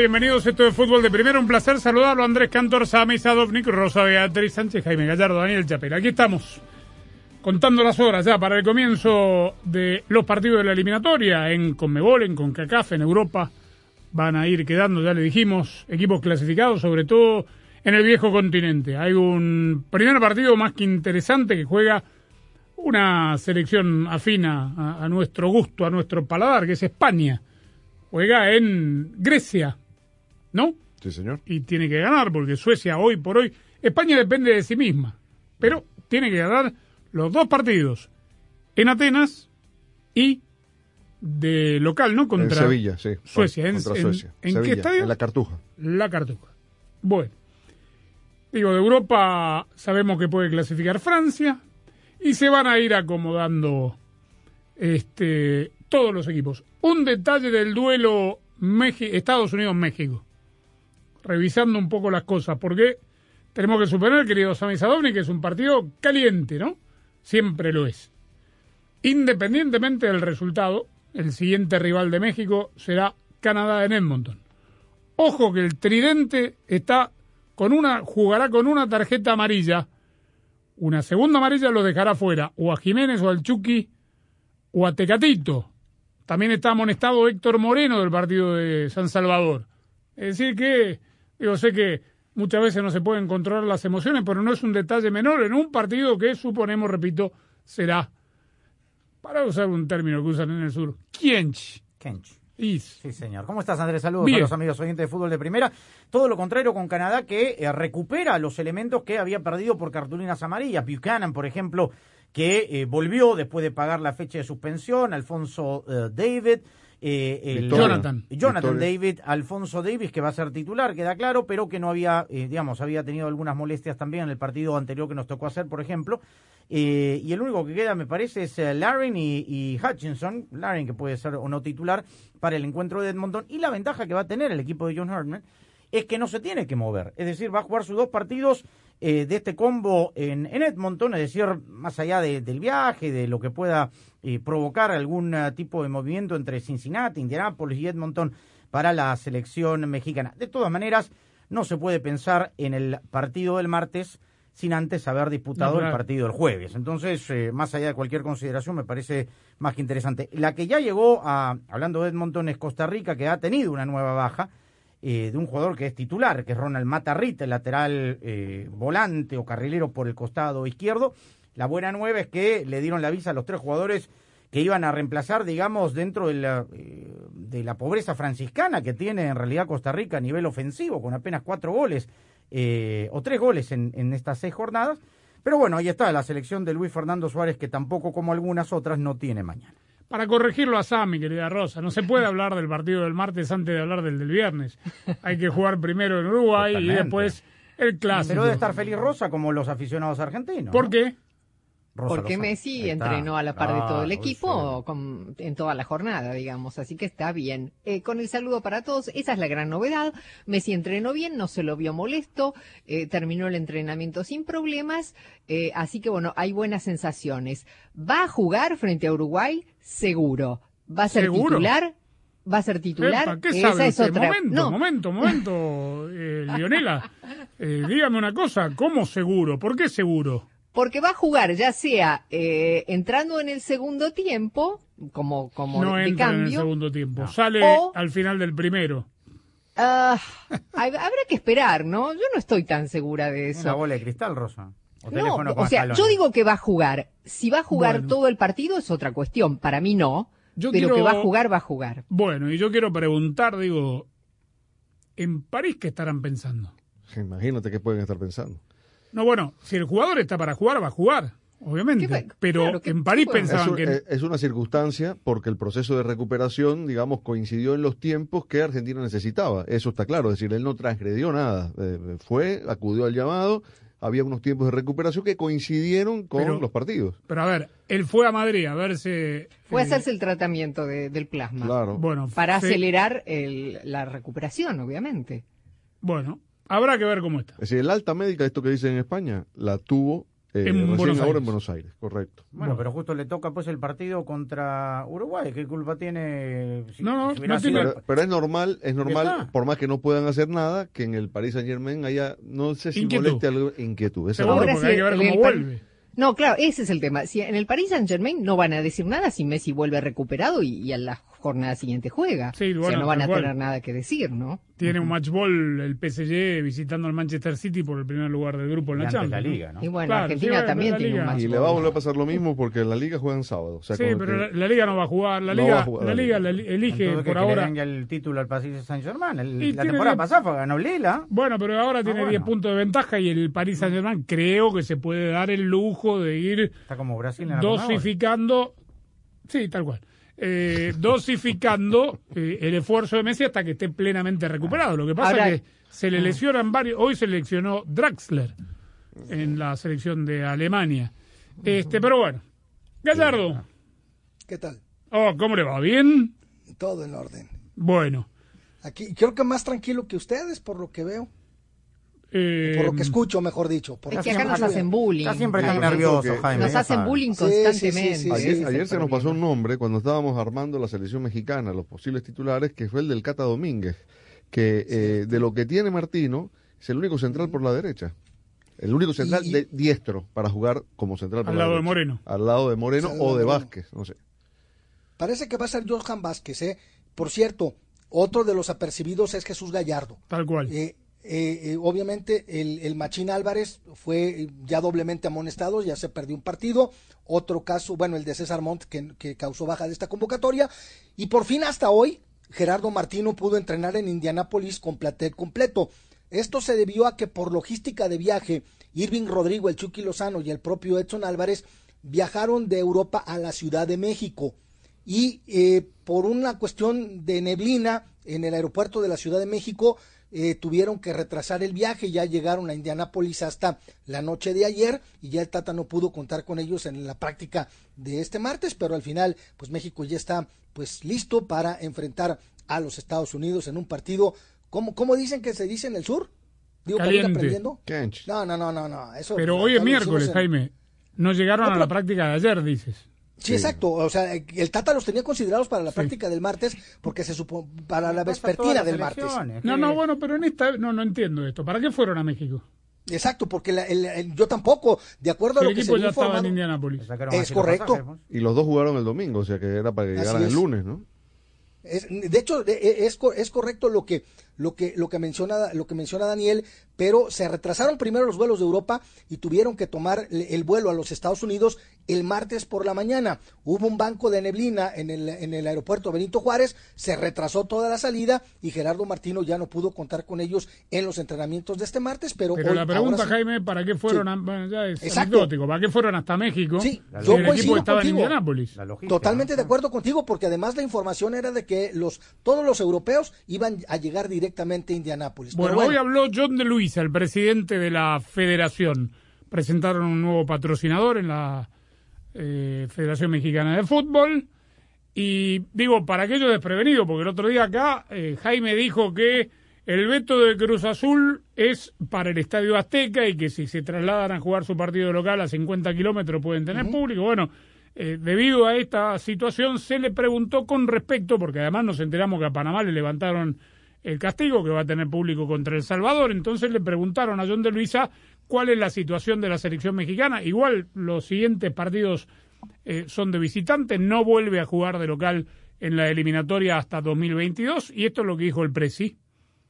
Bienvenidos a esto de Fútbol de Primero. Un placer saludarlo. Andrés Cantor, Sami Sadovnik, Rosa Beatriz Sánchez, Jaime Gallardo, Daniel Chapela. Aquí estamos, contando las horas ya para el comienzo de los partidos de la eliminatoria en Conmebol, en CONCACAF, en Europa. Van a ir quedando, ya le dijimos, equipos clasificados, sobre todo en el viejo continente. Hay un primer partido más que interesante que juega una selección afina a, a nuestro gusto, a nuestro paladar, que es España juega en Grecia, ¿no? Sí, señor. Y tiene que ganar, porque Suecia hoy por hoy, España depende de sí misma, pero tiene que ganar los dos partidos en Atenas y de local, ¿no? Contra en Sevilla, sí. Suecia. ¿En, Contra Suecia. en Sevilla, qué estadio? En la Cartuja. La Cartuja. Bueno. Digo, de Europa sabemos que puede clasificar Francia y se van a ir acomodando este, todos los equipos. Un detalle del duelo Meji- Estados Unidos-México. Revisando un poco las cosas, porque tenemos que suponer, querido Sami Sadovni, que es un partido caliente, ¿no? Siempre lo es. Independientemente del resultado, el siguiente rival de México será Canadá en Edmonton. Ojo que el tridente está con una, jugará con una tarjeta amarilla. Una segunda amarilla lo dejará fuera, o a Jiménez o al Chucky o a Tecatito. También está amonestado Héctor Moreno del partido de San Salvador. Es decir que, yo sé que muchas veces no se pueden controlar las emociones, pero no es un detalle menor en un partido que suponemos, repito, será, para usar un término que usan en el sur, quiench. Kench. Sí, señor. ¿Cómo estás, Andrés? Saludos Bien. a los amigos oyentes de fútbol de primera. Todo lo contrario con Canadá, que eh, recupera los elementos que había perdido por cartulinas amarillas. Buchanan, por ejemplo, que eh, volvió después de pagar la fecha de suspensión. Alfonso eh, David. Eh, el-. Jonathan. Jonathan Victoria. David, Alfonso Davis, que va a ser titular, queda claro, pero que no había, eh, digamos, había tenido algunas molestias también en el partido anterior que nos tocó hacer, por ejemplo. Eh, y el único que queda, me parece, es eh, Larin y, y Hutchinson. Larin, que puede ser o no titular para el encuentro de Edmonton. Y la ventaja que va a tener el equipo de John Herdman es que no se tiene que mover. Es decir, va a jugar sus dos partidos eh, de este combo en, en Edmonton, es decir, más allá de- del viaje, de lo que pueda eh, provocar algún eh, tipo de movimiento entre Cincinnati, Indianapolis y Edmonton para la selección mexicana. De todas maneras, no se puede pensar en el partido del martes sin antes haber disputado el partido del jueves. Entonces, eh, más allá de cualquier consideración, me parece más que interesante. La que ya llegó a, hablando de Edmonton, es Costa Rica, que ha tenido una nueva baja eh, de un jugador que es titular, que es Ronald Matarrita, el lateral eh, volante o carrilero por el costado izquierdo. La buena nueva es que le dieron la visa a los tres jugadores que iban a reemplazar, digamos, dentro de la, eh, de la pobreza franciscana que tiene en realidad Costa Rica a nivel ofensivo, con apenas cuatro goles o tres goles en, en estas seis jornadas. Pero bueno, ahí está la selección de Luis Fernando Suárez, que tampoco, como algunas otras, no tiene mañana. Para corregirlo a Sami, querida Rosa, no se puede hablar del partido del martes antes de hablar del del viernes. Hay que jugar primero en Uruguay y después el clásico. Pero debe estar feliz Rosa como los aficionados argentinos. ¿Por ¿no? qué? Rosa Porque. Messi entrenó a la par de todo el Ah, equipo sí. con- en toda la jornada, digamos, así que está bien. Eh, con el saludo para todos, esa es la gran novedad. Messi entrenó bien, no se lo vio molesto, eh, terminó el entrenamiento sin problemas, eh, así que bueno, hay buenas sensaciones. ¿Va a jugar frente a Uruguay? Seguro. ¿Va a ser ¿Seguro? titular? ¿Va a ser titular? Epa, ¿Qué Esa sabe es otra. Momento, no, momento, momento, eh, Leonela. Eh, dígame una cosa, ¿cómo seguro? ¿Por qué seguro? Porque va a jugar ya sea eh, entrando en el segundo tiempo, como, como No de entra en el segundo tiempo, sale O- al final del primero. Ah, hab- habrá que esperar, ¿no? Yo no estoy tan segura de Una eso. bola de cristal, Rosa. O No, o sea, yo digo que va a jugar. Si va a jugar Bueno. todo el partido es otra cuestión. Para mí no. Yo pero quiero- que va a jugar, va a jugar. Bueno, y yo quiero preguntar, digo, ¿en París qué estarán pensando? Imagínate qué pueden estar pensando. No, bueno, si el jugador está para jugar, va a jugar, obviamente. ¿Qué va- pero claro, ¿qué- en París Es, pensaban un- que... eh, es una circunstancia porque el proceso de recuperación, digamos, coincidió en los tiempos que Argentina necesitaba. Eso está claro, es decir, él no transgredió nada. Eh, fue, acudió al llamado, había unos tiempos de recuperación que coincidieron con Pero- los partidos. Pero a ver, él fue a Madrid a verse... Fue a eh, hacerse el tratamiento de- del plasma. Claro. Bueno, Para acelerar el- la recuperación, obviamente. Bueno, habrá que ver cómo está. Es decir, el alta médica, esto que dicen en España, la tuvo eh, En recién Buenos ahora Aires. en Buenos Aires, correcto. Bueno, pero justo le toca pues el partido contra Uruguay. ¿Qué culpa tiene? si- No, no, si no tiene- Pero, pero es normal, es normal, por más que no puedan hacer nada, que en el Paris Saint Germain haya, no sé si Inquietud. moleste algo, inquietud. Esa Ahora porque sí, hay que ver cómo el- vuelve. No, claro, ese es el tema. Si en el Paris Saint Germain no van a decir nada si Messi vuelve recuperado y, y a la jornada siguiente juega. Sí, o sea, bueno, no van a tener nada que decir, ¿no? Tiene un match ball el PSG visitando al Manchester City por el primer lugar del grupo en la Champions. la ¿no? liga, ¿no? Y bueno, Claro, Argentina sí, bueno, también tiene un match Y le ball. va a volver a pasar lo mismo porque la liga juega en sábado. O sea, Sí, pero que- la, la liga no va a jugar. La No liga, va a jugar la la liga la- elige Entonces, ¿qué, por que ahora. ya el título al Paris Saint Germain. Y la tiene temporada diez- pasada fue- ganó Lila. Bueno, pero ahora tiene Ah, bueno. 10 puntos de ventaja y el Paris Saint Germain creo que se puede dar el lujo de ir Está como Brasil en la dosificando. Sí, tal cual. Eh, dosificando eh, el esfuerzo de Messi hasta que esté plenamente recuperado. Lo que pasa Ahora- es que se le lesionan varios. Hoy se lesionó Draxler en la selección de Alemania. Este, pero bueno. Gallardo. ¿Qué tal? Oh, ¿cómo le va? ¿Bien? Todo en orden. Bueno. Aquí creo que más tranquilo que ustedes, por lo que veo, eh, por lo que escucho, mejor dicho. Por Es que acá nos hacen bullying. Está siempre tan nervioso, Jaime. Nos hacen bullying Sí, sí, sí, constantemente. sí, Ayer, sí, ayer se nos pasó un nombre cuando estábamos armando la selección mexicana, los posibles titulares, que fue el del Cata Domínguez, que eh, de lo que tiene Martino es el único central por la derecha. El único central Y- de diestro para jugar como central por Al la lado de. Moreno. Al lado de Moreno o de Moreno. Vázquez, no sé. Parece que va a ser Johan Vázquez, ¿eh? Por cierto, otro de los apercibidos es Jesús Gallardo. Tal cual. Eh, eh, eh, obviamente el, el Machín Álvarez fue eh, ya doblemente amonestado, ya se perdió un partido. Otro caso, bueno, el de César Montt, que, causó baja de esta convocatoria. Y por fin hasta hoy, Gerardo Martino pudo entrenar en Indianápolis con platel completo. Esto se debió a que por logística de viaje, Irving Rodrigo, el Chucky Lozano y el propio Edson Álvarez viajaron de Europa a la Ciudad de México y eh, por una cuestión de neblina en el aeropuerto de la Ciudad de México eh, tuvieron que retrasar el viaje, ya llegaron a Indianápolis hasta la noche de ayer y ya el Tata no pudo contar con ellos en la práctica de este martes, pero al final pues México ya está pues listo para enfrentar a los Estados Unidos en un partido, ¿cómo, cómo dicen que se dice en el sur? Digo, Caliente. No, no, no, no, no. Eso, Pero hoy es miércoles, en- Jaime. No llegaron No, a la práctica de ayer, dices. Sí, exacto. O sea, el Tata los tenía considerados para la práctica del martes porque se supo para la vespertina del martes. No, no, bueno, pero en esta no, no entiendo esto. ¿Para qué fueron a México? Exacto, porque la- el- el- yo tampoco, de acuerdo a el lo que se ya estaba en sacaron Es los correcto. pasajes, pues. Y los dos jugaron el domingo, o sea que era para que llegaran el es. lunes, ¿no? Es- de hecho, e- es, es correcto lo que, lo que, lo que menciona, lo que menciona Daniel, pero se retrasaron primero los vuelos de Europa y tuvieron que tomar el, el vuelo a los Estados Unidos el martes por la mañana. Hubo un banco de neblina en el, en el aeropuerto Benito Juárez, se retrasó toda la salida y Gerardo Martino ya no pudo contar con ellos en los entrenamientos de este martes, pero, Pero hoy- la pregunta, ahora sí- Jaime, ¿para qué fueron Sí. a, bueno, ya es Exacto. anecdótico, ¿para qué fueron hasta México? Sí, La yo el equipo estaba contigo. en Indianápolis. Totalmente ¿no? de acuerdo contigo, porque además la información era de que los todos los europeos iban a llegar directamente a Indianápolis. Bueno, hoy habló John de Luisa, el presidente de la federación. Presentaron un nuevo patrocinador en la eh, Federación Mexicana de Fútbol. Y digo, para aquello desprevenido, porque el otro día acá eh, Jaime dijo que el veto de Cruz Azul es para el Estadio Azteca y que si se trasladan a jugar su partido local a 50 kilómetros pueden tener público. Bueno, eh, debido a esta situación se le preguntó con respecto, porque además nos enteramos que a Panamá le levantaron el castigo que va a tener público contra El Salvador, entonces le preguntaron a John de Luisa cuál es la situación de la selección mexicana. Igual los siguientes partidos eh, son de visitante, no vuelve a jugar de local en la eliminatoria hasta 2022 y esto es lo que dijo el Presi.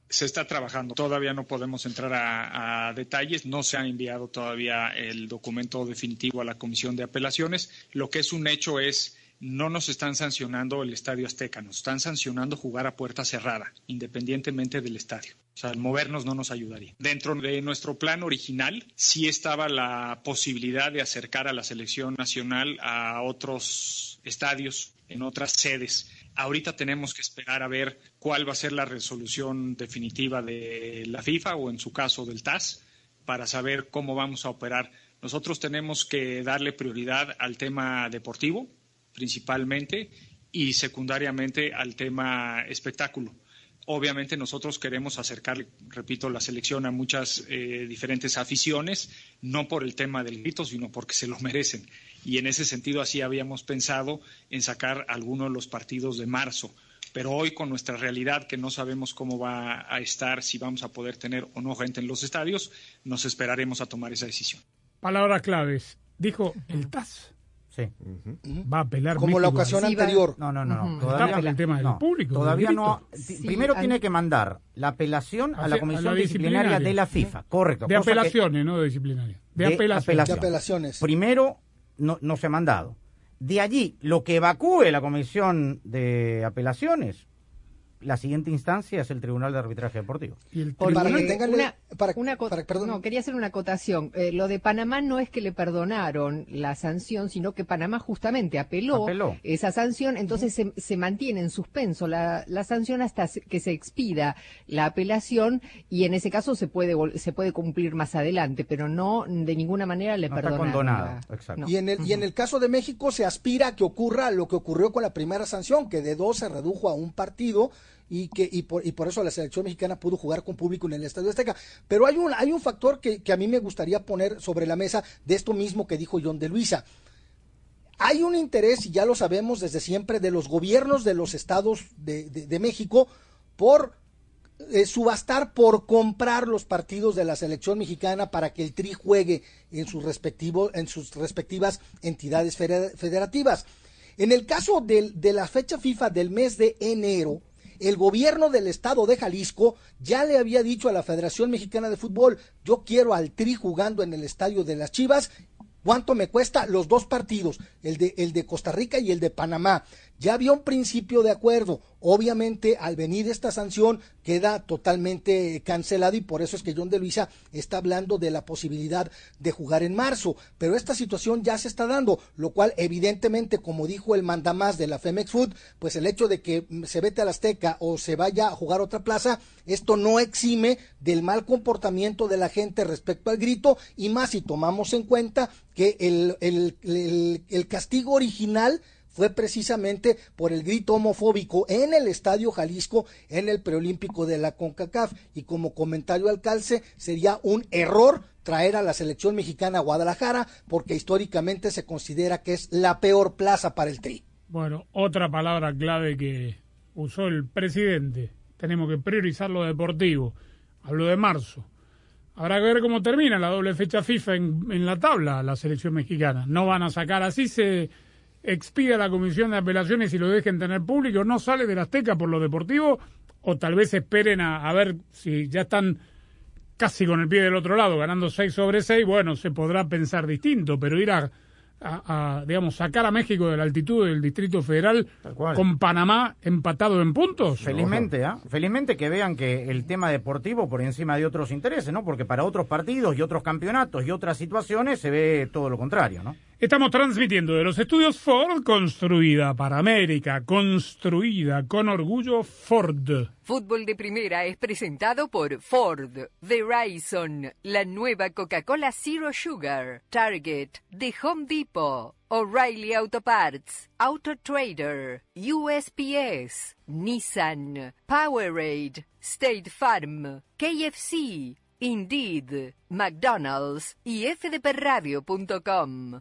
Se está trabajando. Todavía no podemos entrar a, a, detalles. No se ha enviado todavía el documento definitivo a la Comisión de Apelaciones. Lo que es un hecho es no nos están sancionando el Estadio Azteca, nos están sancionando jugar a puerta cerrada, independientemente del estadio. O sea, movernos no nos ayudaría. Dentro de nuestro plan original sí estaba la posibilidad de acercar a la selección nacional a otros estadios en otras sedes. Ahorita tenemos que esperar a ver cuál va a ser la resolución definitiva de la FIFA o en su caso del TAS para saber cómo vamos a operar. Nosotros tenemos que darle prioridad al tema deportivo, principalmente y secundariamente al tema espectáculo. Obviamente nosotros queremos acercar, repito, la selección a muchas eh, diferentes aficiones, no por el tema del grito, sino porque se lo merecen. Y en ese sentido así habíamos pensado en sacar algunos de los partidos de marzo. Pero hoy con nuestra realidad, que no sabemos cómo va a estar, si vamos a poder tener o no gente en los estadios, nos esperaremos a tomar esa decisión. Palabras claves. Dijo el TAS. Sí. Va a apelar Como la ocasión Sí, anterior. No, no, no. Todavía, el tema del no, público, Todavía no. Sí, Primero tiene que mandar la apelación a A la Comisión a la disciplinaria, disciplinaria. de la FIFA. Correcto. De que apelaciones, no de disciplinaria. De, De apelaciones. De apelaciones. Primero no, no se ha mandado. De allí, lo que evacúe la Comisión de Apelaciones, la siguiente instancia es el Tribunal de Arbitraje Deportivo. Y el Porque Para que tribunal- tengan- una, para- una co- para- perdón. no, quería hacer una acotación. Eh, lo de Panamá no es que le perdonaron la sanción, sino que Panamá justamente apeló, Apeló. esa sanción, entonces se, se mantiene en suspenso la, la sanción hasta que se expida la apelación y en ese caso se puede vol- se puede cumplir más adelante, pero no de ninguna manera le No está perdonaron. condonado, la- exacto. no. Y en, el, y en el caso de México se aspira a que ocurra lo que ocurrió con la primera sanción, que de dos se redujo a un partido y que y por, y por eso la selección mexicana pudo jugar con público en el Estadio Azteca. Pero hay un, hay un factor que, que a mí me gustaría poner sobre la mesa de esto mismo que dijo John de Luisa. Hay un interés, y ya lo sabemos desde siempre, de los gobiernos de los estados de, de- de México por eh, subastar por comprar los partidos de la selección mexicana para que el Tri juegue en sus respectivos en sus respectivas entidades fede- federativas. En el caso del- de la fecha FIFA del mes de enero, el gobierno del estado de Jalisco ya le había dicho a la Federación Mexicana de Fútbol, yo quiero al Tri jugando en el estadio de las Chivas ¿Cuánto me cuesta los dos partidos, el de, el de Costa Rica y el de Panamá? Ya había un principio de acuerdo. Obviamente, al venir esta sanción, queda totalmente cancelado y por eso es que John de Luisa está hablando de la posibilidad de jugar en marzo. Pero esta situación ya se está dando, lo cual, evidentemente, como dijo el mandamás de la Femex Food, pues el hecho de que se vete a la Azteca o se vaya a jugar a otra plaza, esto no exime del mal comportamiento de la gente respecto al grito y más si tomamos en cuenta que el, el, el castigo original fue precisamente por el grito homofóbico en el Estadio Jalisco en el preolímpico de la CONCACAF y como comentario al calce sería un error traer a la selección mexicana a Guadalajara porque históricamente se considera que es la peor plaza para el Tri. Bueno, otra palabra clave que usó el presidente. Tenemos que priorizar lo deportivo. Hablo de marzo. Habrá que ver cómo termina la doble fecha FIFA en, en la tabla la selección mexicana. No van a sacar así se expida la comisión de apelaciones y lo dejen tener público. No sale de la Azteca por lo deportivo o tal vez esperen a, a ver si ya están casi con el pie del otro lado, ganando 6 sobre 6, bueno, se podrá pensar distinto, pero ir a, a- a, digamos, sacar a México de la altitud del Distrito Federal con Panamá empatado en puntos. Felizmente, ¿ah? Felizmente que vean que el tema deportivo por encima de otros intereses, ¿no? Porque para otros partidos y otros campeonatos y otras situaciones se ve todo lo contrario, ¿no? Estamos transmitiendo de los estudios Ford, construida para América, construida con orgullo Ford. Fútbol de Primera es presentado por Ford, Verizon, la nueva Coca-Cola Zero Sugar, Target, The Home Depot, O'Reilly Auto Parts, Auto Trader, USPS, Nissan, Powerade, State Farm, KFC, Indeed, McDonald's y fdpradio.com.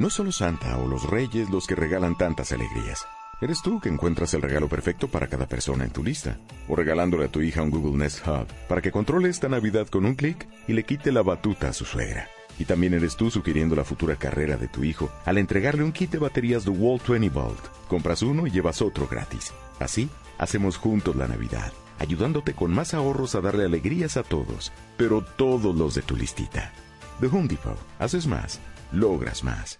No solo Santa o los Reyes los que regalan tantas alegrías. Eres tú que encuentras el regalo perfecto para cada persona en tu lista. O regalándole a tu hija un Google Nest Hub para que controle esta Navidad con un clic y le quite la batuta a su suegra. Y también eres tú sugiriendo la futura carrera de tu hijo al entregarle un kit de baterías de Wall 20 Volt. Compras uno y llevas otro gratis. Así, hacemos juntos la Navidad, ayudándote con más ahorros a darle alegrías a todos, pero todos los de tu listita. The Home Depot. Haces más, logras más.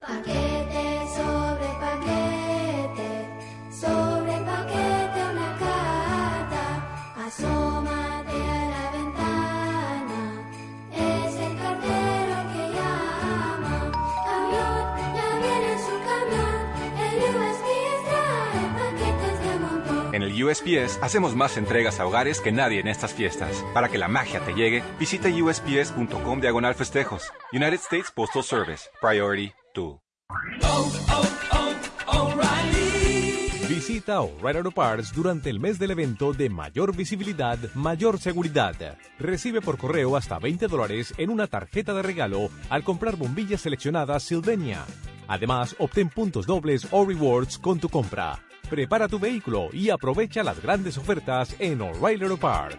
Paquete sobre paquete, sobre paquete una carta, asómate a la ventana, es el cartero que llama, camión, ya viene su camión, el USPS trae paquetes de montón. En el USPS hacemos más entregas a hogares que nadie en estas fiestas. Para que la magia te llegue, visita usps.com diagonal festejos. United States Postal Service. Priority 2. Visita O'Reilly Auto Parts durante el mes del evento de mayor visibilidad, mayor seguridad. Recibe por correo hasta 20 dólares en una tarjeta de regalo al comprar bombillas seleccionadas Sylvania. Además, obtén puntos dobles o rewards con tu compra. Prepara tu vehículo y aprovecha las grandes ofertas en O'Reilly Auto Parts.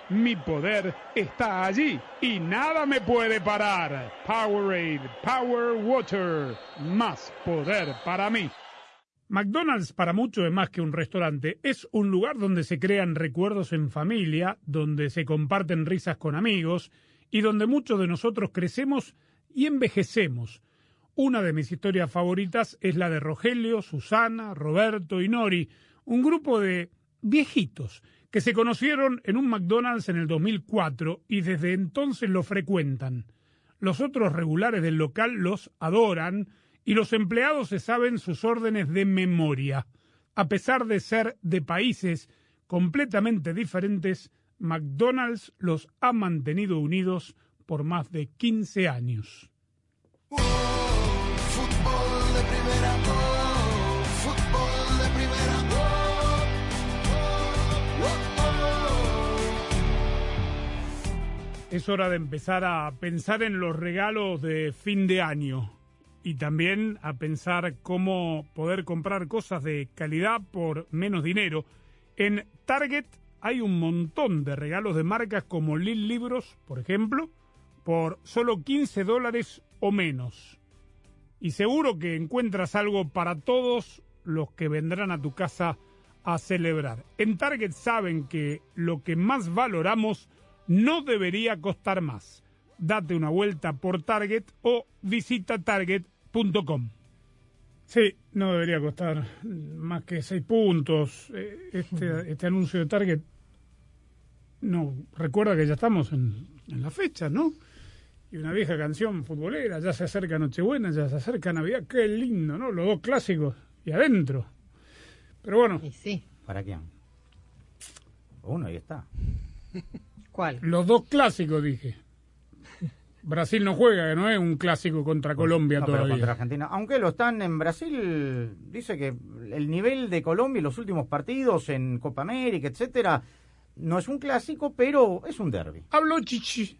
Mi poder está allí y nada me puede parar. Powerade, Power Water, más poder para mí. McDonald's para muchos es más que un restaurante, es un lugar donde se crean recuerdos en familia, donde se comparten risas con amigos y donde muchos de nosotros crecemos y envejecemos. Una de mis historias favoritas es la de Rogelio, Susana, Roberto y Nori, un grupo de viejitos que se conocieron en un McDonald's en el 2004 y desde entonces lo frecuentan. Los otros regulares del local los adoran y los empleados se saben sus órdenes de memoria. A pesar de ser de países completamente diferentes, McDonald's los ha mantenido unidos por más de 15 años. Es hora de empezar a pensar en los regalos de fin de año y también a pensar cómo poder comprar cosas de calidad por menos dinero. En Target hay un montón de regalos de marcas como Lil Libros, por ejemplo, por solo 15 dólares o menos. Y seguro que encuentras algo para todos los que vendrán a tu casa a celebrar. En Target saben que lo que más valoramos no debería costar más. Date una vuelta por Target o visita target.com. Sí, no debería costar más que 6 puntos. Eh, Este, este anuncio de Target, no, recuerda que ya estamos en, en la fecha, ¿no? y una vieja canción futbolera, ya se acerca Nochebuena, ya se acerca Navidad, qué lindo, ¿no? Los dos clásicos y adentro. Pero bueno, sí. ¿Para quién? Uno, ahí está. ¿Cuál? los dos clásicos dije. Brasil no juega, que no es un clásico contra Colombia No, pero todavía. contra Argentina. Aunque lo están en Brasil, dice que el nivel de Colombia en los últimos partidos en Copa América, etcétera, no es un clásico, pero es un derby. Habló Chichi.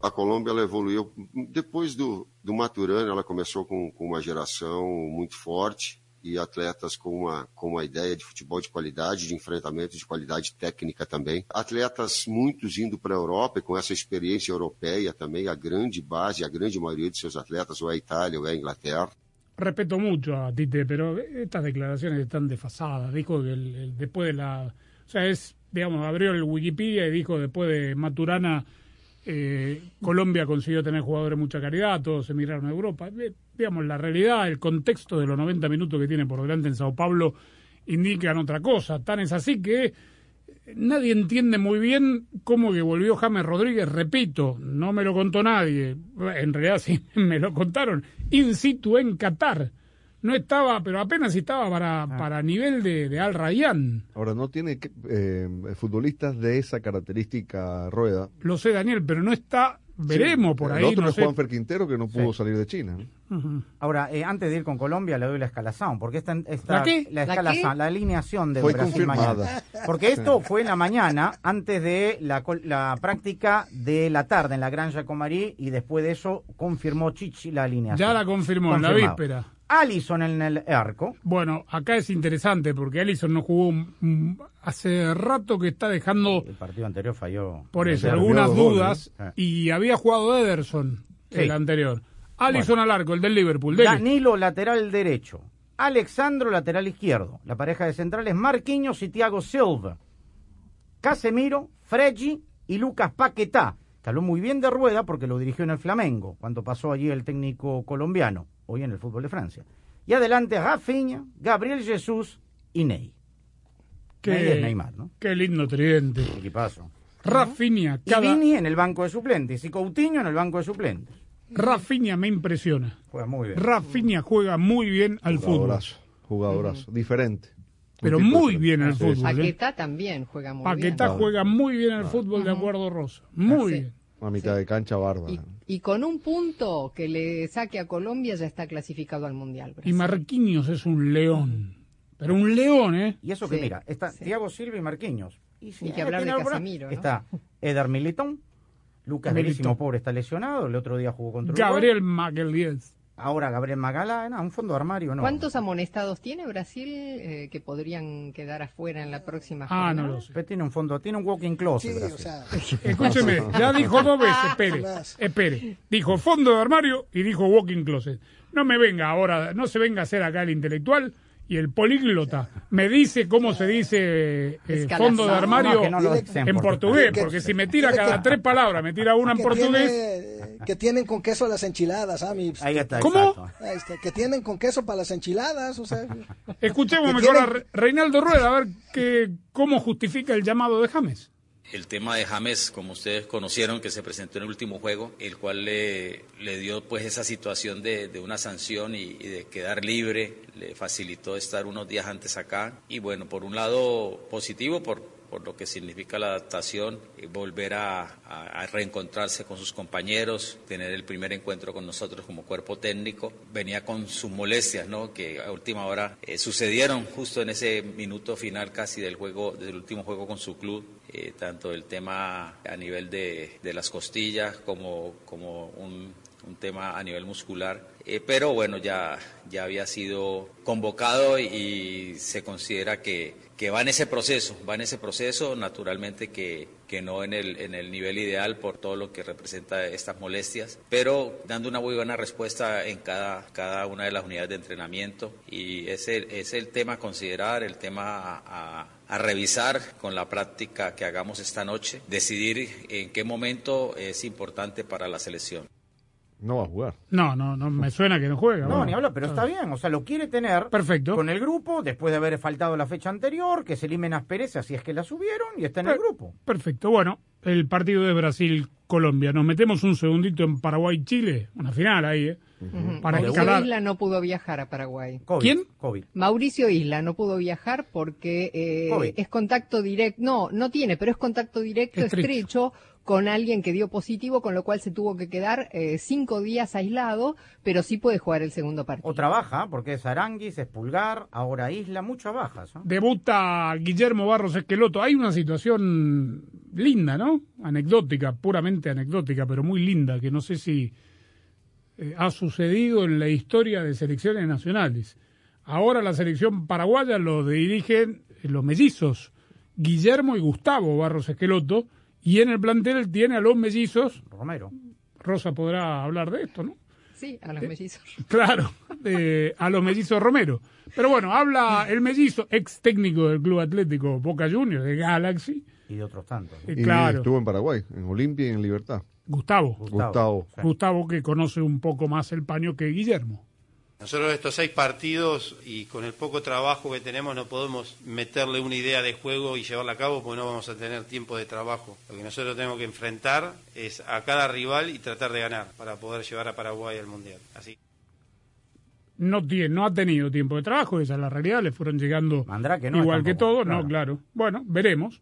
A Colômbia ela evoluiu depois do, do Maturana, ela começou com, com uma geração muito forte e atletas com uma, com uma ideia de futebol de qualidade, de enfrentamento de qualidade técnica também. Atletas muitos indo para a Europa e com essa experiência europeia também, a grande base, a grande maioria de seus atletas ou é a Itália ou é a Inglaterra. Respeto mucho a Tite, pero estas declaraciones están desfasadas. Dijo que el- el- después de la... O sea, es, digamos, abrió el Wikipedia y dijo después de Maturana, eh, Colombia consiguió tener jugadores de mucha calidad, todos emigraron a Europa. Eh, la realidad, el contexto de los 90 minutos que tiene por delante en Sao Paulo indican otra cosa. Tan es así que nadie entiende muy bien cómo que volvió James Rodríguez, repito, no me lo contó nadie, en realidad sí me lo contaron, in situ en Qatar. No estaba, pero apenas estaba para, para nivel de, de Al Rayyan. Ahora, no tiene que- eh, futbolistas de esa característica rueda. Lo sé, Daniel, pero no está, veremos Sí, por el ahí. otro no es sé. Juanfer Quintero, que no pudo Sí. salir de China. Ahora, eh, antes de ir con Colombia, le doy la escalación, porque esta, esta ¿La qué? la ¿La escalación, qué? la alineación de Fue Brasil confirmada. mañana. Porque esto fue en la mañana, antes de la, col- la práctica de la tarde en la Granja Comarí, y después de eso confirmó Chichi la alineación. Ya la confirmó en la víspera. Allison en el arco. Bueno, acá es interesante porque Allison no jugó mm, hace rato que está dejando El partido anterior falló. por eso algunas dos dudas Eh. y había jugado Ederson Sí. el anterior. Allison al arco, el del Liverpool. dele. Danilo, lateral derecho. Alexandro, lateral izquierdo. La pareja de centrales, Marquinhos y Thiago Silva. Casemiro, Freggi y Lucas Paquetá. Que habló muy bien de Rueda porque lo dirigió en el Flamengo, cuando pasó allí el técnico colombiano, hoy en el fútbol de Francia. Y adelante Rafinha, Gabriel Jesús y Ney. Ney es Neymar, ¿no? Qué lindo tridente. Equipazo. Rafinha, Y cada, Vini en el banco de suplentes y Coutinho en el banco de suplentes. Rafinha me impresiona. Juega muy bien. Rafinha juega muy bien al fútbol. Jugadorazo, jugadorazo, diferente. Un Pero muy diferente. bien al fútbol. ¿eh? Paquetá también juega muy Paquetá bien. juega muy bien al fútbol, de acuerdo, Rosa. Muy bien. Una mitad de cancha bárbara. Y, y con un punto que le saque a Colombia ya está clasificado al Mundial. Y Marquinhos es un león. Pero un león, ¿eh? Y eso que Sí, mira, está Thiago Silva y Marquinhos. Y Ni que hablar de Casemiro, ¿no? Está Eder Militón, Lucas Militón. Verísimo, pobre, está lesionado. El otro día jugó contra. Gabriel Magalhães. Ahora Gabriel Magalá, un fondo de armario, ¿no? ¿Cuántos amonestados tiene Brasil eh, que podrían quedar afuera en la próxima Ah, jornada? no lo sé. Pero tiene un fondo, tiene un walking closet. Sí, Brasil. o sea, Escúcheme, ya dijo dos veces, espere, Más. espere. Dijo fondo de armario y dijo walking closet. No me venga ahora, no se venga a hacer acá el intelectual y el políglota. Me dice cómo se dice eh, fondo de armario No, no en en portugués, porque si me tira cada que- tres palabras, me tira una en portugués. tiene- que tienen con queso las enchiladas, ah, mi- Ahí está, ¿Cómo? que tienen con queso para las enchiladas, o sea, Escuchemos mejor a tienen- Re- Reinaldo Rueda a ver que, cómo justifica el llamado de James. El tema de James, como ustedes conocieron, que se presentó en el último juego, el cual le, le dio pues esa situación de, de una sanción y, y de quedar libre, le facilitó estar unos días antes acá. Y bueno, por un lado positivo, por, por lo que significa la adaptación, eh, volver a, a- a reencontrarse con sus compañeros, tener el primer encuentro con nosotros como cuerpo técnico. Venía con sus molestias, ¿no? Que a última hora eh, sucedieron justo en ese minuto final casi del juego, del último juego con su club. eh, tanto el tema a nivel de, de las costillas como, como un, un tema a nivel muscular. Eh, pero bueno, ya, ya había sido convocado y se considera que, que va en ese proceso, va en ese proceso, naturalmente que, que no en el, en el nivel ideal por todo lo que representa estas molestias, pero dando una muy buena respuesta en cada, cada una de las unidades de entrenamiento y es el tema a considerar, el tema a- a revisar con la práctica que hagamos esta noche, decidir en qué momento es importante para la selección. No va a jugar. No, no, no me suena que no juega. No, bueno. ni habla, pero está bien, o sea, lo quiere tener Perfecto. con el grupo después de haber faltado la fecha anterior, que se eliminen asperezas si es que la subieron y está en el grupo. Perfecto. Bueno, el partido de Brasil-Colombia. Nos metemos un segundito en Paraguay-Chile. Una final ahí, ¿eh? Para Mauricio escalar. Isla no pudo viajar a Paraguay. COVID, ¿Quién? COVID. Mauricio Isla no pudo viajar porque eh, es contacto directo, no, no tiene, pero es contacto directo Estrecho. estrecho. Con alguien que dio positivo, con lo cual se tuvo que quedar eh, cinco días aislado, pero sí puede jugar el segundo partido. Otra baja, porque es Aranguis, es Pulgar, ahora Isla, muchas bajas. ¿no? Debuta Guillermo Barros Esqueloto. Hay una situación linda, ¿no? Anecdótica, puramente anecdótica, pero muy linda, que no sé si eh, ha sucedido en la historia de selecciones nacionales. Ahora la selección paraguaya lo dirigen eh, los mellizos, Guillermo y Gustavo Barros Esqueloto, y en el plantel tiene a los mellizos. Romero. Rosa podrá hablar de esto, ¿no? Sí, a los mellizos. Claro, eh, a los mellizos Romero. Pero bueno, habla el mellizo, ex técnico del Club Atlético Boca Juniors, de Galaxy. Y de otros tantos. Eh, Y claro, estuvo en Paraguay, en Olimpia y en Libertad. Gustavo. Gustavo. Gustavo que conoce un poco más el paño que Guillermo. Nosotros estos seis partidos y con el poco trabajo que tenemos no podemos meterle una idea de juego y llevarla a cabo porque no vamos a tener tiempo de trabajo. Lo que nosotros tenemos que enfrentar es a cada rival y tratar de ganar para poder llevar a Paraguay al Mundial. Así. No, tiene, no ha tenido tiempo de trabajo, esa es la realidad, le fueron llegando Mandrake no igual que todo, no, claro. Bueno, veremos.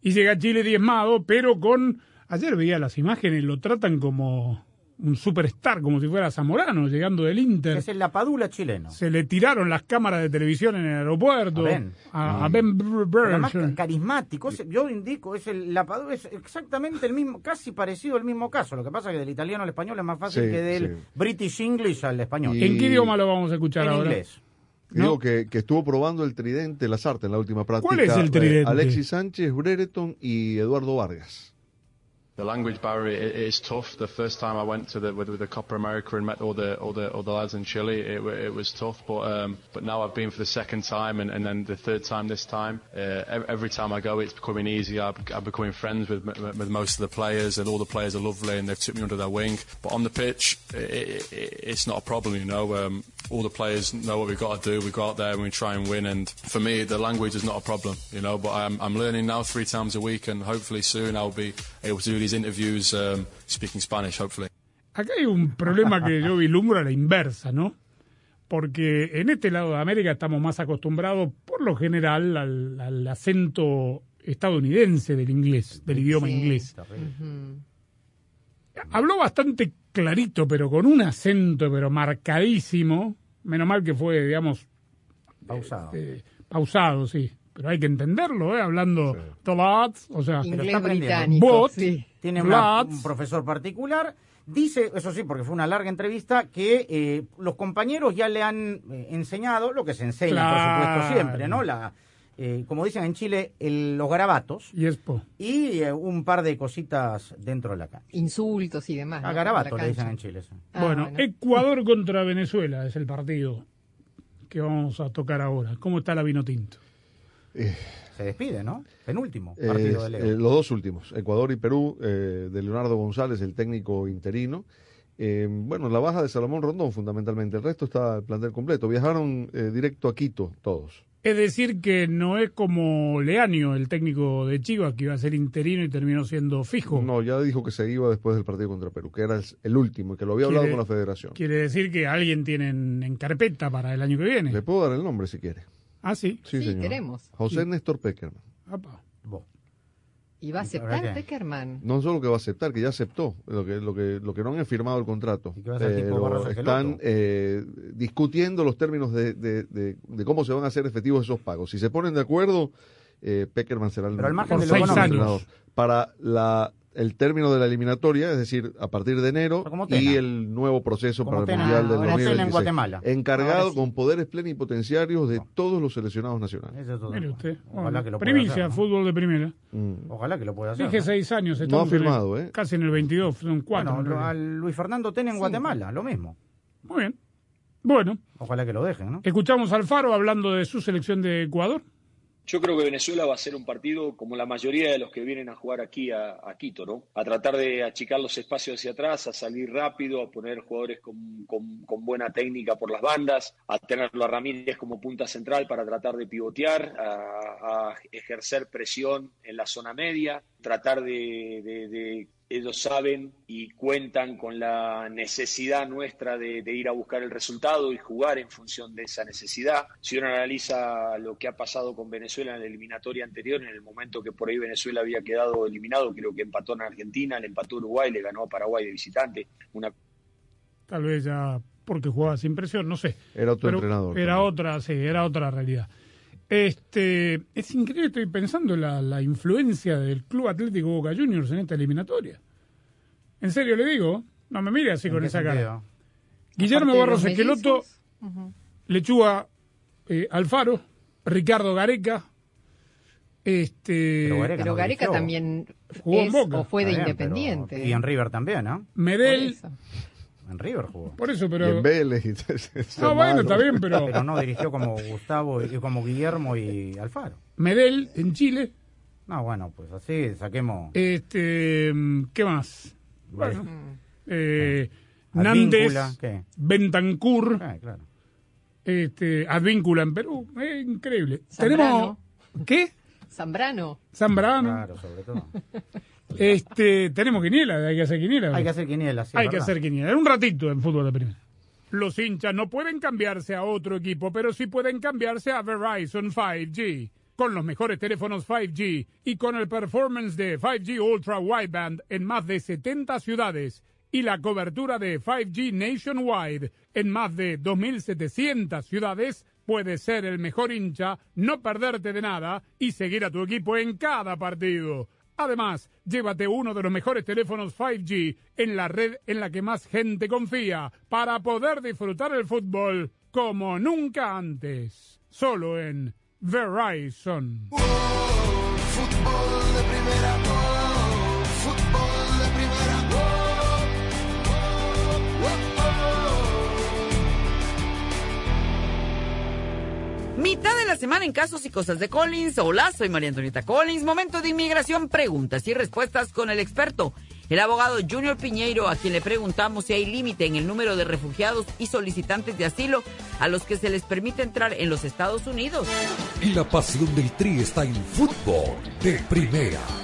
Y llega Chile diezmado, pero con... Ayer veía las imágenes, lo tratan como un superstar, como si fuera Zamorano, llegando del Inter. Es el Lapadula chileno. Se le tiraron las cámaras de televisión en el aeropuerto. A Ben. A, a Ben Br- Pero además carismático, es- yo indico, es el Lapadula, es exactamente el mismo, casi parecido al mismo caso. Lo que pasa es que del italiano al español es más fácil Sí, que del sí. British English al español. ¿En qué idioma lo vamos a escuchar En ahora? inglés. Digo que, que estuvo probando el tridente Lazarte en la última práctica. ¿Cuál es el eh, tridente? Alexis Sánchez, Brereton y Eduardo Vargas. The language barrier is tough. The first time I went to the with, with the Copa America and met all the all the all the lads in Chile, it, it was tough. But um, but now I've been for the second time and, and then the third time this time. Uh, every time I go, it's becoming easier. I'm, becoming friends with with most of the players, and all the players are lovely, and they've took me under their wing. But on the pitch, i i i it's not a problem, you know. Um, all the players know what we've got to do. We go out there and we try and win. And for me, the language is not a problem, you know. But I'm, I'm learning now three times a week, and hopefully soon I'll be able to do these interviews um, speaking Spanish. Hopefully. Acá hay un problema que yo vislumbro a la inversa, ¿no? Porque en este lado de América estamos más acostumbrados, por lo general, al, al acento estadounidense del inglés, del idioma inglés. Habló bastante clarito, pero con un acento, pero marcadísimo. Menos mal que fue, digamos, Pausado. eh, pausado, sí. Pero hay que entenderlo, ¿eh? Hablando the lads, o sea, Pero está aprendiendo. bot, Tiene una- un profesor particular. Dice, eso sí, porque fue una larga entrevista, que eh, los compañeros ya le han eh, enseñado lo que se enseña, por supuesto, siempre, ¿no? La, eh, como dicen en Chile, el- los garabatos y espo. y eh, un par de cositas dentro de la cancha. Insultos y demás. A ¿no? garabato En la le dicen en Chile. sí. Ah, bueno, bueno. Ecuador contra Venezuela es el partido que vamos a tocar ahora. ¿Cómo está la vino Se despide, ¿no? Penúltimo Eh, partido de Leo. eh, los dos últimos, Ecuador y Perú, eh, de Leonardo González, el técnico interino. Eh, bueno, la baja de Salomón Rondón fundamentalmente, el resto está el plantel completo. Viajaron eh, directo a Quito todos. Es decir, que no es como Leaño, el técnico de Chivas, que iba a ser interino y terminó siendo fijo. No, ya dijo que se iba después del partido contra Perú, que era el, el último, y que lo había hablado con la federación. Quiere decir que alguien tiene en, en carpeta para el año que viene. Le puedo dar el nombre si quiere. Ah, sí. Sí, Sí, señor. queremos. José Sí. Néstor Peckerman. Apa. Y va a ¿Verdad aceptar? Peckerman. No solo que va a aceptar, que ya aceptó, lo que, lo que, lo que no han firmado el contrato. Barros están eh, discutiendo los términos de, de- de- de cómo se van a hacer efectivos esos pagos. Si se ponen de acuerdo, eh, Peckerman será el Pero al margen de lo. Para la, el término de la eliminatoria, es decir, a partir de enero, y el nuevo proceso Como para el Mundial del como Tena en 2026. Guatemala. Encargado sí. con poderes plenipotenciarios de todos los seleccionados nacionales. Eso es todo. Mire usted. Ojalá Bueno, que lo pueda primicia, hacer, ¿no? fútbol de primera. Mm. Ojalá que lo pueda hacer. Dije ¿no? seis años. No ha en el- firmado, ¿eh? Casi en el 22, son cuatro. Bueno, al Luis Fernando Tena en Guatemala, lo mismo. Muy bien. Bueno, Ojalá que lo dejen, ¿no? escuchamos al Faro hablando de su selección de Ecuador. Yo creo que Venezuela va a ser un partido como la mayoría de los que vienen a jugar aquí a, Quito, ¿no? A tratar de achicar los espacios hacia atrás, a salir rápido, a poner jugadores con, buena técnica por las bandas, a tenerlo a Ramírez como punta central para tratar de pivotear, a, ejercer presión en la zona media, tratar de- ellos saben y cuentan con la necesidad nuestra de, de ir a buscar el resultado y jugar en función de esa necesidad. Si uno analiza lo que ha pasado con Venezuela en la eliminatoria anterior, en el momento que por ahí Venezuela había quedado eliminado, creo que empató en Argentina, le empató a Uruguay, le ganó a Paraguay de visitante. Una Tal vez ya porque jugaba sin presión, no sé. Era otro Pero entrenador. Era otra, sí, era otra realidad. Este, es increíble, estoy pensando la, la influencia del Club Atlético Boca Juniors en esta eliminatoria. En serio le digo, no me mire así ¿En con esa sentido? cara. Guillermo Barros Esqueloto, Lechuga eh, Alfaro, Ricardo Gareca, este Pero Gareca Pero no Gareca dirigió. también Jugó en es Boca. o fue de pero- Independiente. Y en River también, ¿no? Medel, En River jugó. por eso, Y pero en Vélez. y No, bueno, malo. está bien, pero- Pero no dirigió como Gustavo y como Guillermo y Alfaro. Medel en Chile, No, bueno, pues así saquemos. Este, mm, ¿qué más? Bueno, eh, Nández, ¿qué? Bentancur, Ah, claro. este, Advíncula en Perú, eh, increíble. Zambrano. Tenemos, ¿qué? Zambrano. Zambrano. Claro, sobre todo. Este, tenemos quiniela, hay que hacer quiniela. Hay que hacer quiniela, sí. hay que hacer quiniela. En un ratito en fútbol de primera. Los hinchas no pueden cambiarse a otro equipo, pero sí pueden cambiarse a Verizon 5G. Con los mejores teléfonos 5G y con el performance de 5G Ultra Wideband en más de 70 ciudades y la cobertura de 5G Nationwide en más de 2.700 ciudades, puedes ser el mejor hincha, no perderte de nada y seguir a tu equipo en cada partido. Además, llévate uno de los mejores teléfonos 5G en la red en la que más gente confía para poder disfrutar el fútbol como nunca antes. Solo en Verizon. Mitad de la semana en Casos y Cosas de Collins. Hola, soy María Antonieta Collins. Momento de inmigración, preguntas y respuestas con el experto, el abogado Junior Piñeiro, a quien le preguntamos si hay límite en el número de refugiados y solicitantes de asilo a los que se les permite entrar en los Estados Unidos. Y la pasión del Tri está en fútbol de primera.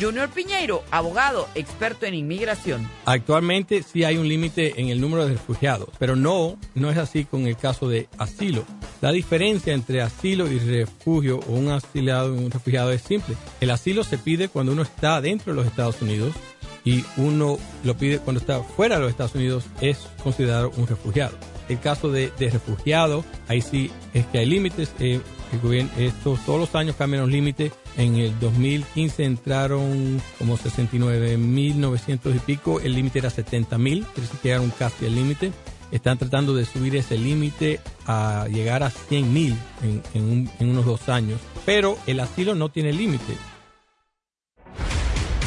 Junior Piñeiro, abogado, experto en inmigración. Actualmente sí hay un límite en el número de refugiados, pero no, no es así con el caso de asilo. La diferencia entre asilo y refugio o un asilado y un refugiado es simple. El asilo se pide cuando uno está dentro de los Estados Unidos y uno lo pide cuando está fuera de los Estados Unidos, es considerado un refugiado. El caso de, de refugiado, ahí sí es que hay límites. eh, el todos los años cambian los límites. En el 2015 entraron como 69.900 y pico. El límite era 70.000, pero sí llegaron casi al límite. Están tratando de subir ese límite a llegar a 100.000 en, en unos dos años. Pero el asilo no tiene límite.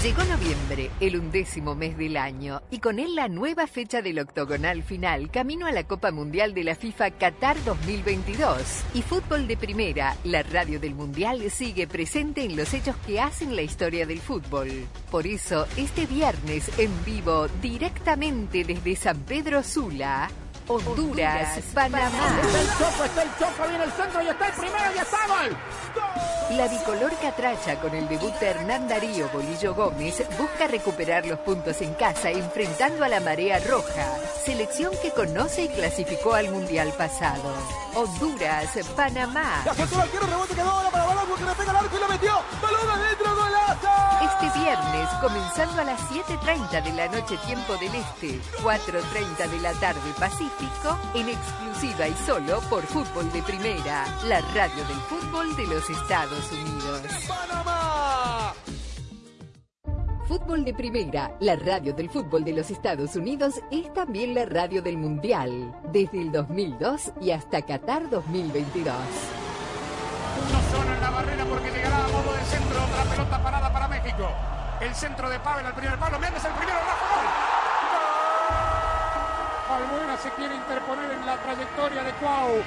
Llegó noviembre, el undécimo mes del año, y con él la nueva fecha del octogonal final camino a la Copa Mundial de la FIFA Qatar 2022. Y Fútbol de Primera, la radio del Mundial, sigue presente en los hechos que hacen la historia del fútbol. Por eso, este viernes en vivo, directamente desde San Pedro Sula, Honduras, Panamá. Está el Choco, está el Choco, viene el centro y está el primero y está gol. La bicolor catracha con el debut de Hernán Darío Bolillo Gómez busca recuperar los puntos en casa enfrentando a la marea roja, selección que conoce y clasificó al mundial pasado. Honduras, Panamá. La rebote quedó ahora para Balanco que le pega al arco y la metió. Este viernes, comenzando a las 7.30 de la noche tiempo del Este, 4.30 de la tarde Pacífico, en exclusiva y solo por Fútbol de Primera, la radio del fútbol de los Estados Unidos. Panamá. Fútbol de Primera, la radio del fútbol de los Estados Unidos, es también la radio del Mundial, desde el 2002 y hasta Qatar 2022. Uno solo en la barrera porque llegará a modo de centro. Otra pelota parada para México. El centro de Pavel al primer palo. Méndez el primero. Rafa, gol. Albuena se quiere interponer en la trayectoria de Cuau.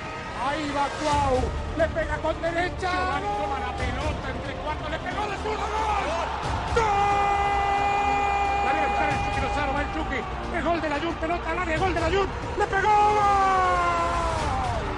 Ahí va Cuau. Le pega con derecha. Giovanni toma la pelota entre cuatro. Le pegó de zurdo. ¡Gol! La viene a buscar el Chucky Lozano. Va el Chucky. Es gol de la Jun. Pelota al área. Gol de la Jun. Le pegó.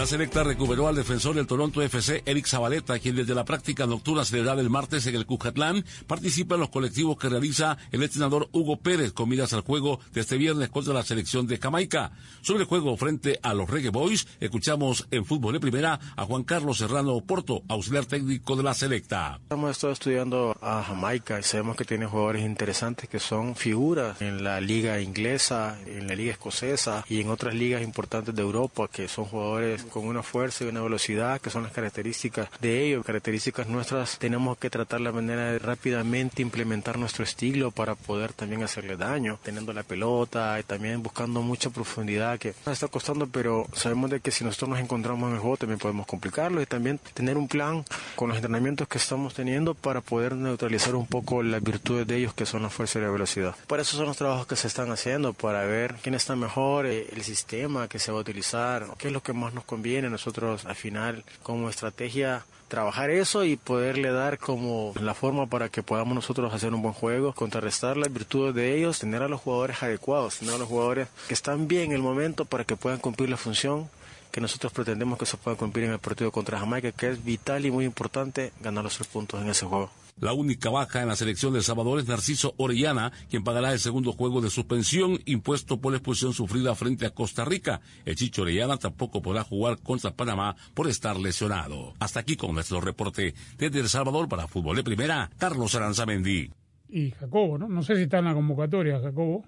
La selecta recuperó al defensor del Toronto FC, Eric Zabaleta, quien desde la práctica nocturna celebrada el martes en el Cujatlán participa en los colectivos que realiza el entrenador Hugo Pérez con miras al juego de este viernes contra la selección de Jamaica. Sobre el juego frente a los Reggae Boys, escuchamos en fútbol de primera a Juan Carlos Serrano Porto, auxiliar técnico de la selecta. Hemos estado estudiando a Jamaica y sabemos que tiene jugadores interesantes que son figuras en la liga inglesa, en la liga escocesa y en otras ligas importantes de Europa, que son jugadores con una fuerza y una velocidad que son las características de ellos, características nuestras. Tenemos que tratar la manera de rápidamente implementar nuestro estilo para poder también hacerle daño, teniendo la pelota y también buscando mucha profundidad que nos está costando, pero sabemos de que si nosotros nos encontramos en el juego también podemos complicarlo y también tener un plan con los entrenamientos que estamos teniendo para poder neutralizar un poco las virtudes de ellos que son la fuerza y la velocidad. Por eso son los trabajos que se están haciendo para ver quién está mejor, eh, el sistema que se va a utilizar, qué es lo que más nos conviene nosotros al final como estrategia trabajar eso y poderle dar como la forma para que podamos nosotros hacer un buen juego, contrarrestar las virtudes de ellos, tener a los jugadores adecuados, tener a los jugadores que están bien en el momento para que puedan cumplir la función que nosotros pretendemos que se pueda cumplir en el partido contra Jamaica, que es vital y muy importante ganar los tres puntos en ese juego. La única baja en la selección de El Salvador es Narciso Orellana, quien pagará el segundo juego de suspensión impuesto por la expulsión sufrida frente a Costa Rica. El Chicho Orellana tampoco podrá jugar contra Panamá por estar lesionado. Hasta aquí con nuestro reporte desde El Salvador para Fútbol de Primera, Carlos Aranzamendi. Y Jacobo, ¿no? No sé si está en la convocatoria, Jacobo,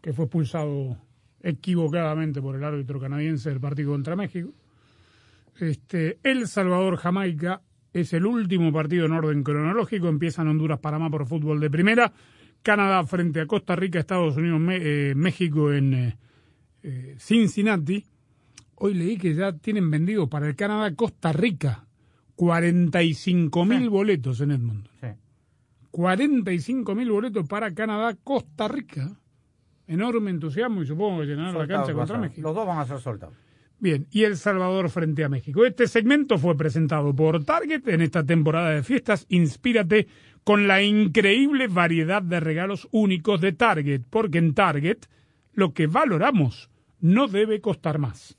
que fue expulsado equivocadamente por el árbitro canadiense del partido contra México. Este, El Salvador, Jamaica, es el último partido en orden cronológico. Empiezan Honduras, Panamá por fútbol de primera. Canadá frente a Costa Rica, Estados Unidos, Me- eh, México en eh, eh, Cincinnati. Hoy leí que ya tienen vendido para el Canadá Costa Rica 45 mil boletos en Edmonton. 45 mil boletos para Canadá Costa Rica. Enorme entusiasmo y supongo que llenarán la cancha contra. México. Los dos van a ser soltados. Bien, y El Salvador frente a México. Este segmento fue presentado por Target en esta temporada de fiestas. Inspírate con la increíble variedad de regalos únicos de Target, porque en Target lo que valoramos no debe costar más.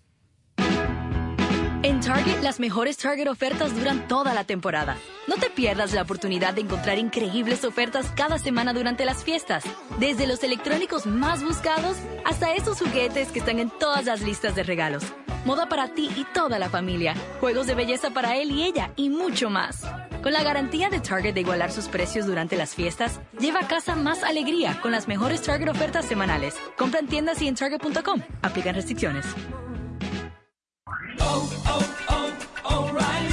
En Target, las mejores Target ofertas duran toda la temporada. No te pierdas la oportunidad de encontrar increíbles ofertas cada semana durante las fiestas. Desde los electrónicos más buscados hasta esos juguetes que están en todas las listas de regalos. Moda para ti y toda la familia. Juegos de belleza para él y ella y mucho más. Con la garantía de Target de igualar sus precios durante las fiestas, lleva a casa más alegría con las mejores Target ofertas semanales. Compra en tiendas y en Target.com. Aplican restricciones. oh, oh, O'Reilly.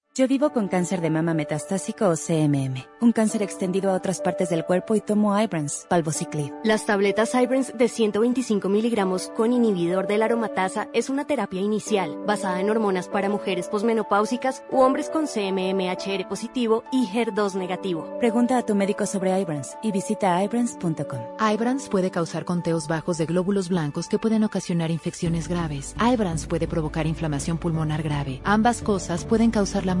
Yo vivo con cáncer de mama metastásico o CMM, un cáncer extendido a otras partes del cuerpo y tomo Ibrance, palvociclib. Las tabletas Ibrance de 125 miligramos con inhibidor de la aromatasa es una terapia inicial basada en hormonas para mujeres posmenopáusicas u hombres con CMMHR positivo y HER2 negativo. Pregunta a tu médico sobre Ibrance y visita ibrance.com. Ibrance puede causar conteos bajos de glóbulos blancos que pueden ocasionar infecciones graves. Ibrance puede provocar inflamación pulmonar grave. Ambas cosas pueden causar la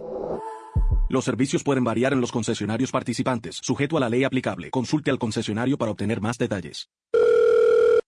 Los servicios pueden variar en los concesionarios participantes, sujeto a la ley aplicable. Consulte al concesionario para obtener más detalles.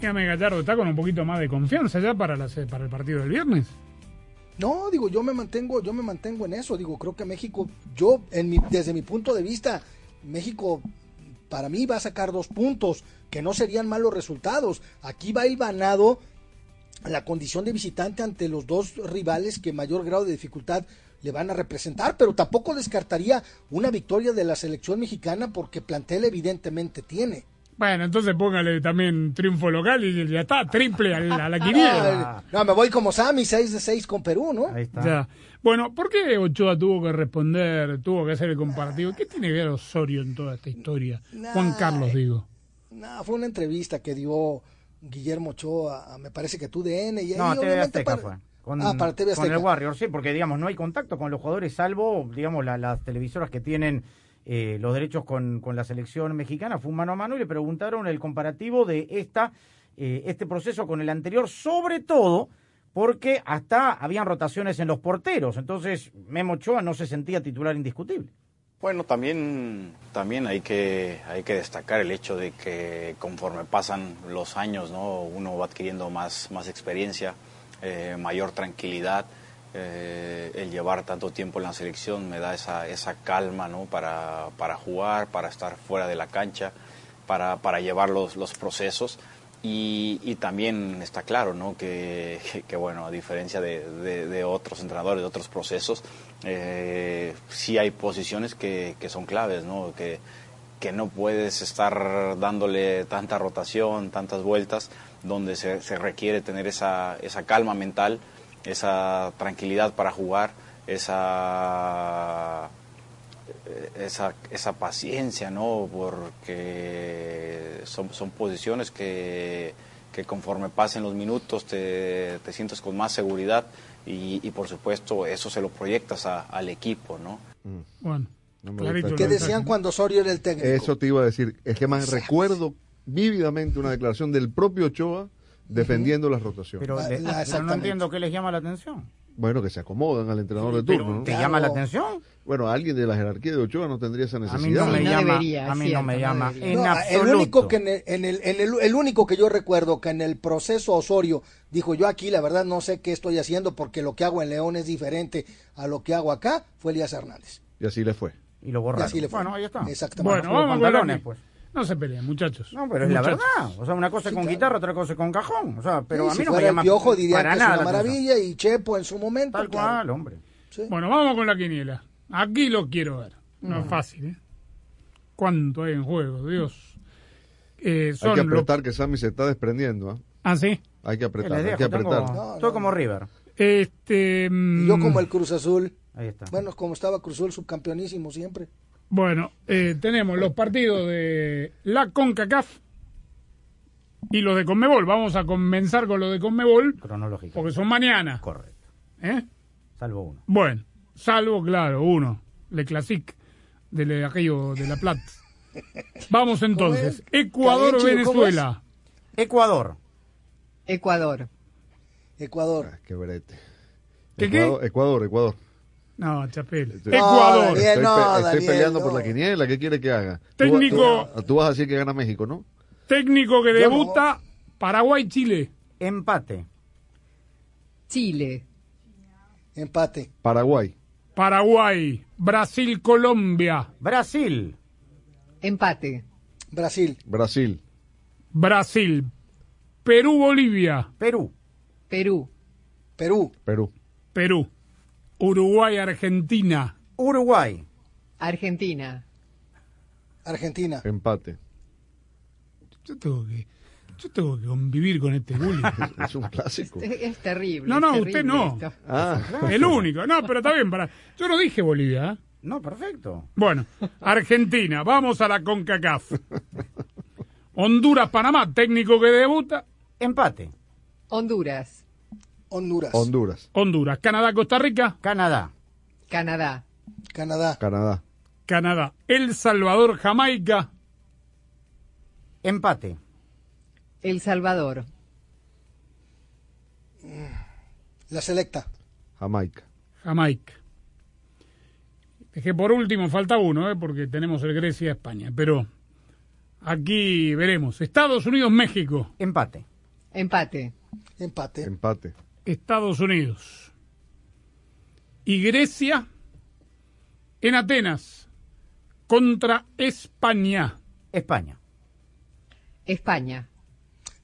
Dígame, Gallardo, ¿está con un poquito más de confianza ya para, la- para el partido del viernes? No, digo, yo me mantengo, yo me mantengo en eso. Digo, creo que México, yo, en mi, desde mi punto de vista, México para mí va a sacar dos puntos, que no serían malos resultados. Aquí va ganado la condición de visitante ante los dos rivales que mayor grado de dificultad le van a representar, pero tampoco descartaría una victoria de la selección mexicana porque plantel evidentemente tiene. Bueno, entonces póngale también triunfo local y ya está, triple al- a la quiniela. No, me voy como Sammy, 6 de 6 con Perú, ¿no? Ya. Bueno, ¿por qué Ochoa tuvo que responder, tuvo que hacer el comparativo? ¿Qué tiene que ver Osorio en toda esta historia? Juan Carlos, digo. No, fue una entrevista que dio Guillermo Ochoa, me parece que tú DN y ahí No, TV obviamente Azteca para- fue. Con, ah, para TV con el. Warrior, sí, porque digamos, no hay contacto con los jugadores, salvo, digamos, la- las televisoras que tienen eh, los derechos con, con la selección mexicana. Fue un mano a mano y le preguntaron el comparativo de esta, eh, este proceso con el anterior, sobre todo porque hasta habían rotaciones en los porteros. Entonces, Memo Ochoa no se sentía titular indiscutible. Bueno, también, también hay, que, hay que destacar el hecho de que conforme pasan los años, ¿no? uno va adquiriendo más, más experiencia, eh, mayor tranquilidad eh, el llevar tanto tiempo en la selección me da esa, esa calma ¿no? para, para jugar, para estar fuera de la cancha, para, para llevar los, los procesos. Y, también está claro ¿no? que, bueno, a diferencia de, de- de otros entrenadores, de otros procesos, eh, sí hay posiciones que, que son claves, ¿no? que, que no puedes estar dándole tanta rotación, tantas vueltas, donde se, se requiere tener esa, esa calma mental, esa tranquilidad para jugar, esa, esa, esa paciencia, ¿no? Porque son, son posiciones que, que conforme pasen los minutos te, te sientes con más seguridad y, y por supuesto eso se lo proyectas a- al equipo, ¿no? Bueno, clarito el ¿Qué decían cuando Osorio era el técnico? Eso te iba a decir. Es que más recuerdo vívidamente una declaración del propio Ochoa defendiendo las rotaciones. Pero, le- pero no entiendo qué les llama la atención. Bueno, que se acomodan al entrenador de Pero, turno. ¿no? ¿te llama la atención? Bueno, alguien de la jerarquía de Ochoa no tendría esa A mí necesidad. no me llama, a mí no me llama en absoluto. el único que en el, en el- en el- el único que yo recuerdo que en el proceso Osorio dijo yo aquí la verdad no sé qué estoy haciendo porque lo que hago en León es diferente a lo que hago acá fue Elías Hernández. Y así le fue. Y lo Y así le fue. Bueno, ahí está. Exactamente. Bueno, vamos la pantalones, pues. No se peleen, muchachos. No, pero es la verdad. O sea, una cosa es con guitarra, otra cosa es con cajón. O sea, pero Sí, a mí si no me llama el piojo diría para que es nada una maravilla y Chepo en su momento. Tal claro. cual, hombre. Bueno, vamos con la quiniela. Aquí lo quiero ver. No Mm. es fácil, ¿eh? ¿Cuánto hay en juego? Dios. Eh, Hay que apretar que Sammy se está desprendiendo. ¿ah? Ah, sí. Hay que apretar, hay que tengo- apretar. Estoy como River. Este. mm, Yo como el Cruz Azul. Ahí está. Bueno, como estaba Cruz Azul subcampeonísimo siempre. Bueno, eh, tenemos los partidos de la CONCACAF y los de CONMEBOL. Vamos a comenzar con los de CONMEBOL Cronológico. porque son mañana. Correcto. ¿Eh? Salvo uno. Bueno, salvo, claro, uno, Le Classic, de aquello de La Plata. Vamos entonces. Ecuador-Venezuela. Ecuador. Ecuador. Ecuador. Qué brete. ¿Qué, qué? Ecuador, Ecuador, Ecuador. No, Chapel. Estoy- Ecuador. Estoy, Daniel, no, estoy Daniel, peleando no. por la quiniela. ¿Qué quiere que haga? Tú- Técnico. Tú, tú vas a decir que gana México, ¿no? Técnico que debuta Paraguay-Chile. Empate. Chile. Empate. Paraguay. Paraguay. Brasil-Colombia. Brasil. Empate. Brasil. Brasil. Brasil. Perú-Bolivia. Perú. Perú. Perú. Perú. Perú. Uruguay-Argentina. Uruguay. Argentina. Argentina. Empate. Yo tengo que, yo tengo que convivir con este bullying. Es un clásico. Es, es terrible. No, no, usted no. Ah, El único. No, pero está bien. Para... Yo no dije Bolivia. ¿eh? No, perfecto. Bueno, Argentina. Vamos a la CONCACAF. Honduras-Panamá. Técnico que debuta. Empate. Honduras. Honduras. Honduras. Honduras. Canadá-Costa Rica. Canadá. Canadá. Canadá. Canadá. Canadá. El Salvador-Jamaica. Empate. El Salvador. La selecta. Jamaica. Jamaica. Es que por último falta uno, ¿eh? porque tenemos el Grecia-España. Pero aquí veremos. Estados Unidos-México. Empate. Empate. Empate. Empate. Estados Unidos. Y Grecia en Atenas contra España. España. España.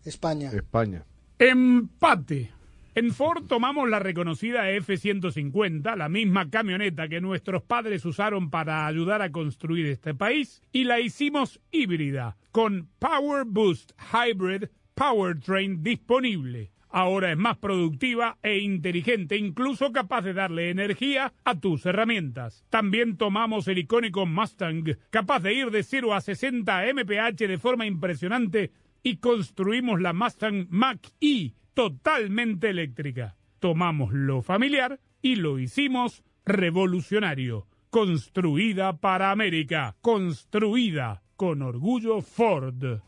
España. España. Empate. En Ford tomamos la reconocida F-150, la misma camioneta que nuestros padres usaron para ayudar a construir este país, y la hicimos híbrida, con Power Boost Hybrid Powertrain disponible. Ahora es más productiva e inteligente, incluso capaz de darle energía a tus herramientas. También tomamos el icónico Mustang, capaz de ir de 0 a 60 mph de forma impresionante, y construimos la Mustang Mach-E totalmente eléctrica. Tomamos lo familiar y lo hicimos revolucionario. Construida para América. Construida con orgullo Ford.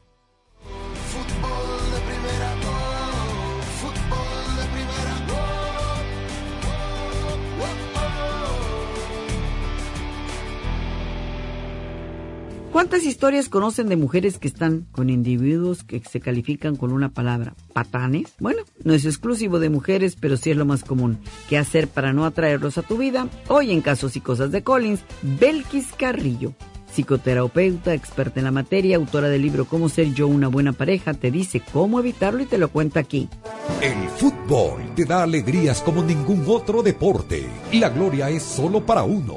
¿Cuántas historias conocen de mujeres que están con individuos que se califican con una palabra? ¿Patanes? Bueno, no es exclusivo de mujeres, pero sí es lo más común. ¿Qué hacer para no atraerlos a tu vida? Hoy en Casos y Cosas de Collins, Belkis Carrillo. Psicoterapeuta, experta en la materia, autora del libro Cómo ser yo una buena pareja, te dice cómo evitarlo y te lo cuenta aquí. El fútbol te da alegrías como ningún otro deporte. La gloria es solo para uno,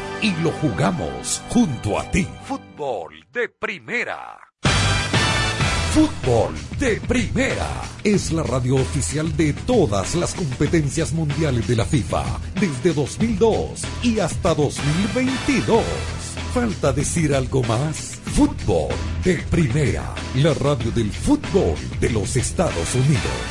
y lo jugamos junto a ti. Fútbol de primera. Fútbol de Primera es la radio oficial de todas las competencias mundiales de la FIFA desde 2002 y hasta 2022. ¿Falta decir algo más? Fútbol de Primera, la radio del fútbol de los Estados Unidos.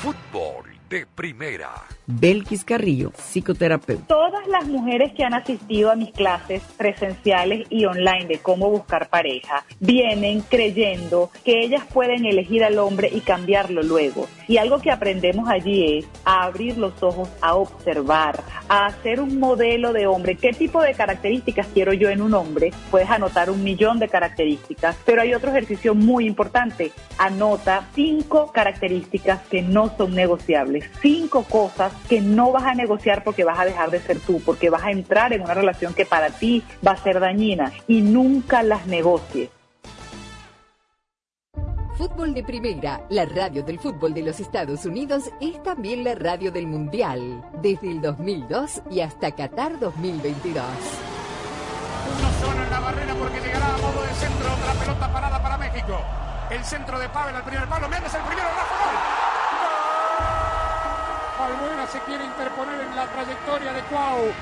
Fútbol de Primera. Belkis Carrillo, psicoterapeuta. Todas las mujeres que han asistido a mis clases presenciales y online de cómo buscar pareja vienen creyendo que ellas pueden elegir al hombre y cambiarlo luego. Y algo que aprendemos allí es a abrir los ojos, a observar, a hacer un modelo de hombre. ¿Qué tipo de características quiero yo en un hombre? Puedes anotar un millón de características, pero hay otro ejercicio muy importante. Anota cinco características que no son negociables, cinco cosas que no vas a negociar porque vas a dejar de ser tú, porque vas a entrar en una relación que para ti va a ser dañina y nunca las negocies. Fútbol de Primera, la radio del fútbol de los Estados Unidos, es también la radio del Mundial, desde el 2002 y hasta Qatar 2022. Uno solo en la barrera porque llegará a modo de centro otra pelota parada para México. El centro de Pavel al primer palo, Méndez el primero, Rafa gol. Albuena se quiere interponer en la trayectoria de Cuau.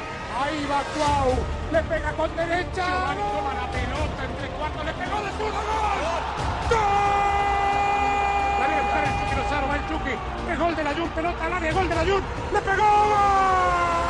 Ahí va Cuau. Le pega con derecha. Giovanni toma la pelota entre cuartos. Le pegó de zurda. ¡Gol! La viene a buscar el Chucky Lozano. Va el Chucky. Gol de la Jun. Pelota al área. Gol de la Jun. ¡Le pegó!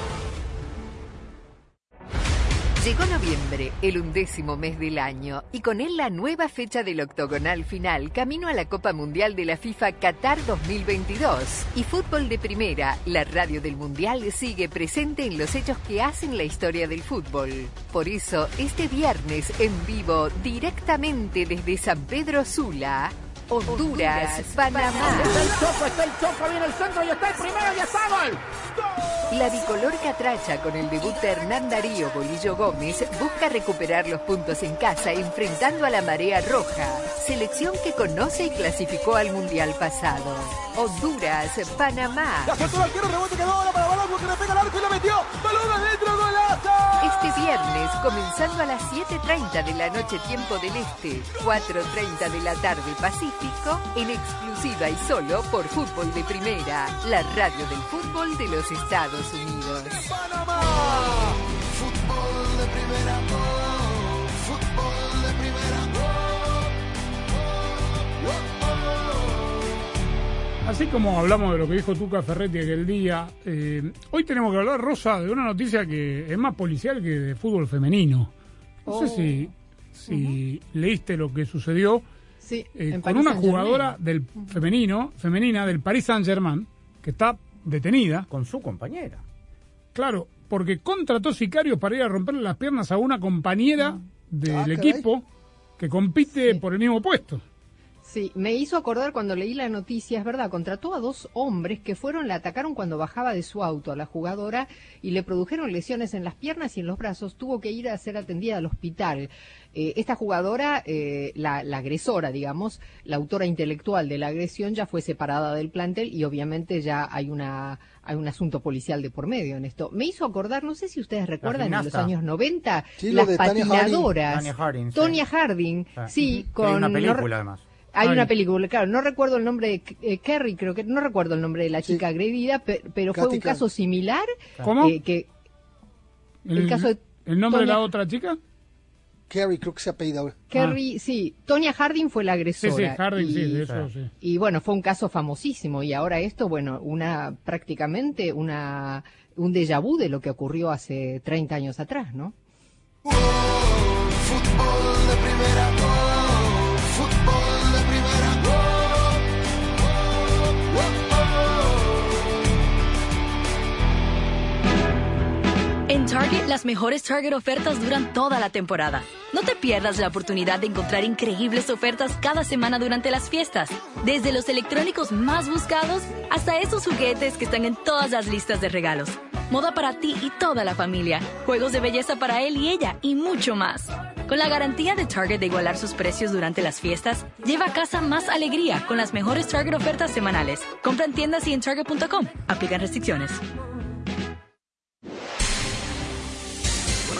Llegó noviembre, el undécimo mes del año, y con él la nueva fecha del octogonal final, camino a la Copa Mundial de la FIFA Qatar 2022. Y Fútbol de Primera, la radio del Mundial, sigue presente en los hechos que hacen la historia del fútbol. Por eso, este viernes en vivo, directamente desde San Pedro Sula, Honduras, Panamá. Está el Choco, está el Choco, viene el centro y está el primero y está gol. La bicolor catracha con el debut de Hernán Darío Bolillo Gómez busca recuperar los puntos en casa enfrentando a la marea roja, selección que conoce y clasificó al mundial pasado. Honduras, Panamá. La el rebote quedó ahora para Balanco que le pega al arco y la metió. Balón. Este viernes, comenzando a las 7.30 de la noche tiempo del Este, 4.30 de la tarde Pacífico, en exclusiva y solo por Fútbol de Primera, la radio del fútbol de los Estados Unidos. Así como hablamos de lo que dijo Tuca Ferretti aquel día, eh, hoy tenemos que hablar, Rosa, de una noticia que es más policial que de fútbol femenino. No sé Oh. si, si leíste lo que sucedió Sí, eh, en con una jugadora del femenino, femenina del Paris Saint-Germain, que está detenida. Con su compañera. Claro, porque contrató sicarios para ir a romperle las piernas a una compañera del Ah, caray. equipo que compite por el mismo puesto. Sí, me hizo acordar cuando leí la noticia, es verdad, contrató a dos hombres que fueron, la atacaron cuando bajaba de su auto a la jugadora y le produjeron lesiones en las piernas y en los brazos, tuvo que ir a ser atendida al hospital. Eh, esta jugadora, eh, la, la agresora, digamos, la autora intelectual de la agresión ya fue separada del plantel y obviamente ya hay una hay un asunto policial de por medio en esto. Me hizo acordar, no sé si ustedes recuerdan, en los años 90, Sí, las Tanya Harding. patinadoras. Tanya Harding, sí. Tonya Harding, Ah. sí, Hay con... una película, además. Hay Ay. una película, claro, no recuerdo el nombre de eh, Kerry, creo que no recuerdo el nombre de la chica agredida, pe- pero fue un caso similar. ¿Cómo? eh, que el caso de ¿El nombre de la Tonya- otra chica? Kerry, creo que se apellida ahora. Kerry, sí, Tonya Harding fue la Sí, agresora. sí, Harding, y, sí, de eso sí. y bueno, fue un caso famosísimo y ahora esto, bueno, una prácticamente una un déjà vu de lo que ocurrió hace 30 años atrás, ¿no? Fútbol de primera, Target, las mejores Target ofertas duran toda la temporada. No te pierdas la oportunidad de encontrar increíbles ofertas cada semana durante las fiestas. Desde los electrónicos más buscados hasta esos juguetes que están en todas las listas de regalos. Moda para ti y toda la familia. Juegos de belleza para él y ella y mucho más. Con la garantía de Target de igualar sus precios durante las fiestas, lleva a casa más alegría con las mejores Target ofertas semanales. Compra en tiendas y en Target.com. Aplican restricciones.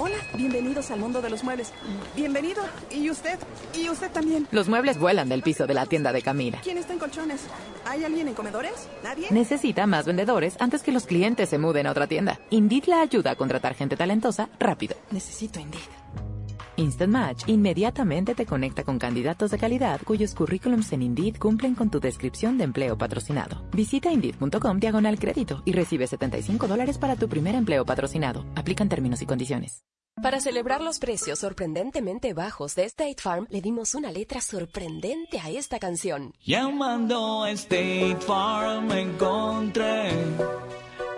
Hola, bienvenidos al mundo de los muebles. Bienvenido. ¿Y usted? ¿Y usted también? Los muebles vuelan del piso de la tienda de Camila. ¿Quién está en colchones? ¿Hay alguien en comedores? ¿Nadie? Necesita más vendedores antes que los clientes se muden a otra tienda. Indeed la ayuda a contratar gente talentosa rápido. Necesito Indeed. Instant Match inmediatamente te conecta con candidatos de calidad cuyos currículums en Indeed cumplen con tu descripción de empleo patrocinado. Visita Indeed.com diagonal crédito y recibe 75 dólares para tu primer empleo patrocinado. Aplican términos y condiciones. Para celebrar los precios sorprendentemente bajos de State Farm, le dimos una letra sorprendente a esta canción. Llamando a State Farm encontré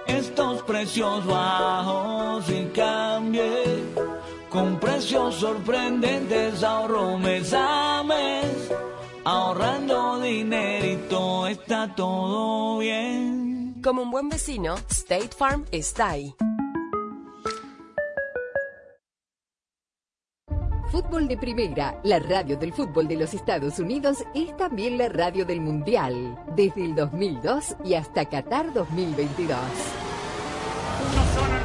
estos precios bajos y cambié. Con precios sorprendentes ahorro mes a mes. Ahorrando dinerito está todo bien. Como un buen vecino, State Farm está ahí. Fútbol de Primera, la radio del fútbol de los Estados Unidos, es también la radio del Mundial, desde el 2002 y hasta Qatar 2022.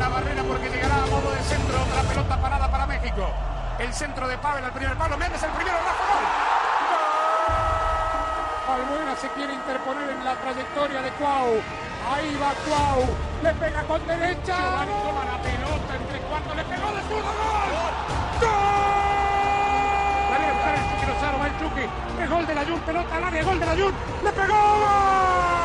La barrera porque llegará a modo de centro otra pelota parada para México. El centro de Pavel al primer palo. Méndez el primero, Rafa gol. ¡Gol! Albuena se quiere interponer en la trayectoria de Cuau. Ahí va Cuau. Le pega con derecha. Giovanni toma la pelota entre cuartos. Le pegó de zurdo. ¡Gol! ¡Gol! La viene a buscar el Chucky Lozano. Va el Chucky. Gol de la Jun. Pelota al área. Gol de la Jun. ¡Le pegó! ¡Gol!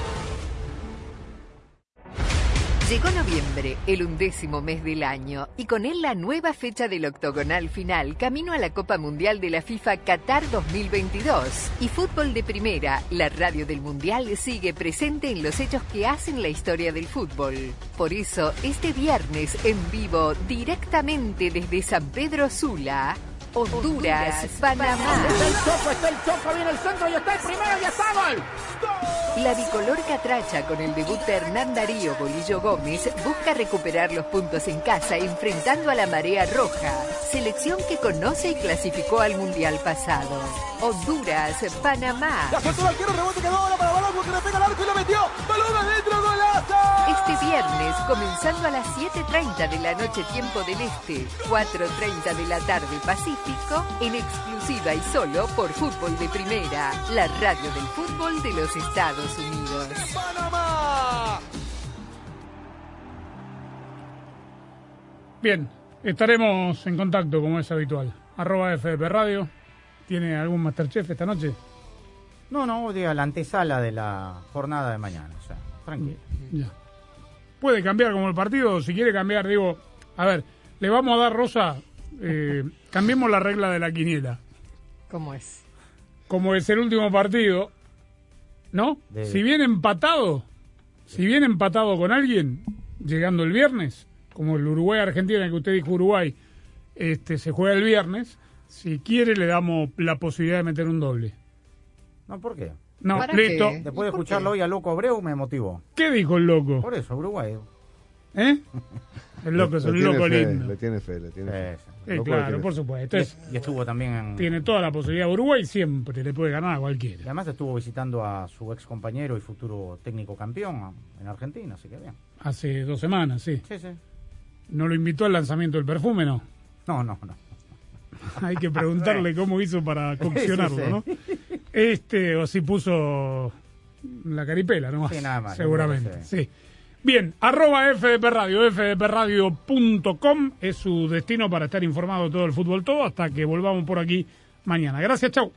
Llegó noviembre, el undécimo mes del año, y con él la nueva fecha del octogonal final, camino a la Copa Mundial de la FIFA Qatar 2022. Y Fútbol de Primera, la radio del Mundial, sigue presente en los hechos que hacen la historia del fútbol. Por eso, este viernes en vivo, directamente desde San Pedro Sula, Honduras, Panamá. Está el Choco, está el Choco, viene el centro y está el primero y está gol. La bicolor catracha con el debut de Hernán Darío Bolillo Gómez busca recuperar los puntos en casa enfrentando a la marea roja, selección que conoce y clasificó al mundial pasado. Honduras, Panamá. La soltó el arquero, rebote quedó ahora para Balagua que le pega al arco y lo metió. Balón. Este viernes, comenzando a las 7.30 de la noche tiempo del Este, 4.30 de la tarde Pacífico, en exclusiva y solo por Fútbol de Primera, la radio del fútbol de los Estados Unidos. Bien, estaremos en contacto como es habitual. Arroba FDP Radio. ¿Tiene algún Masterchef esta noche? No, no, diga la antesala de la jornada de mañana. O sea, tranquilo. Ya. Puede cambiar como el partido, si quiere cambiar, digo, a ver, le vamos a dar Rosa, eh, cambiemos la regla de la quiniela. ¿Cómo es? Como es el último partido, ¿no? De- Si viene empatado, si viene empatado con alguien, llegando el viernes, como el Uruguay-Argentina, que usted dijo Uruguay, este, se juega el viernes, si quiere le damos la posibilidad de meter un doble. No, ¿por qué? No, ¿Para listo. qué? Después de escucharlo hoy a Loco Abreu me motivó. ¿Qué dijo el loco? Por eso, Uruguay. ¿Eh? El loco es un loco fe, lindo. Le tiene fe, le tiene fe. Sí, Loco claro, tiene por supuesto. Es- Y estuvo también en... tiene toda la posibilidad. Uruguay siempre le puede ganar a cualquiera. Y además estuvo visitando a su ex compañero y futuro técnico campeón en Argentina, así que bien. Hace dos semanas, sí. Sí, sí. ¿No lo invitó al lanzamiento del perfume, no? No, no, no. Hay que preguntarle cómo hizo para coccionarlo, Sí, sí. ¿no? Este, o si puso la caripela, ¿no? Sí, nada más, Seguramente, sí. Bien, arroba FDP Radio, fdpradio.com es su destino para estar informado de todo el fútbol todo hasta que volvamos por aquí mañana. Gracias, chau.